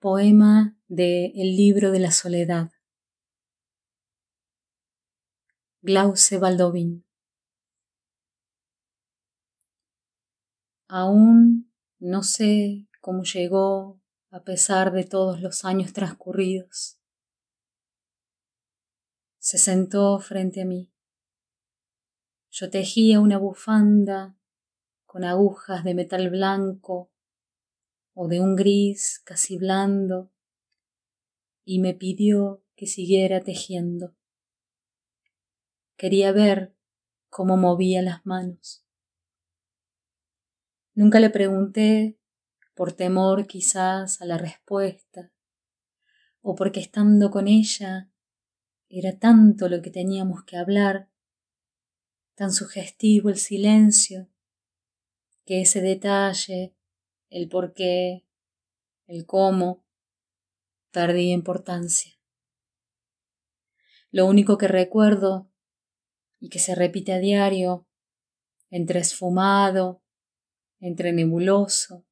Poema de El libro de la soledad. Glauce Baldovin. Aún no sé cómo llegó a pesar de todos los años transcurridos. Se sentó frente a mí. Yo tejía una bufanda con agujas de metal blanco o de un gris casi blando, y me pidió que siguiera tejiendo. Quería ver cómo movía las manos. Nunca le pregunté por temor quizás a la respuesta, o porque estando con ella era tanto lo que teníamos que hablar, tan sugestivo el silencio, que ese detalle el por qué, el cómo, perdí importancia. Lo único que recuerdo y que se repite a diario, entre esfumado, entre nebuloso,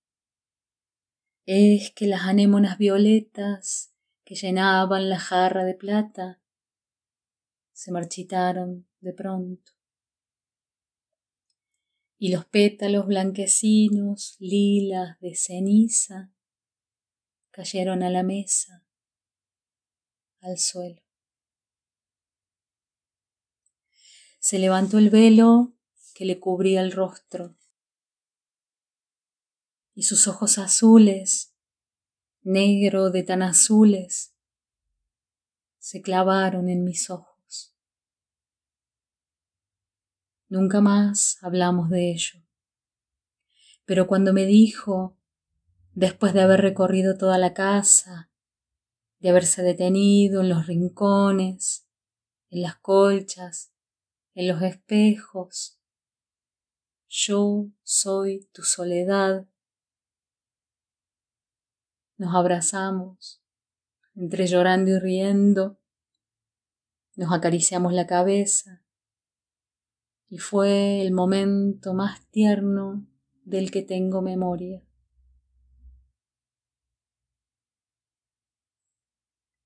es que las anémonas violetas que llenaban la jarra de plata se marchitaron de pronto y los pétalos blanquecinos, lilas de ceniza, cayeron a la mesa, al suelo. Se levantó el velo que le cubría el rostro y sus ojos azules, negro de tan azules, se clavaron en mis ojos. Nunca más hablamos de ello. Pero cuando me dijo, después de haber recorrido toda la casa, de haberse detenido en los rincones, en las colchas, en los espejos, yo soy tu soledad. Nos abrazamos, entre llorando y riendo, nos acariciamos la cabeza, y fue el momento más tierno del que tengo memoria.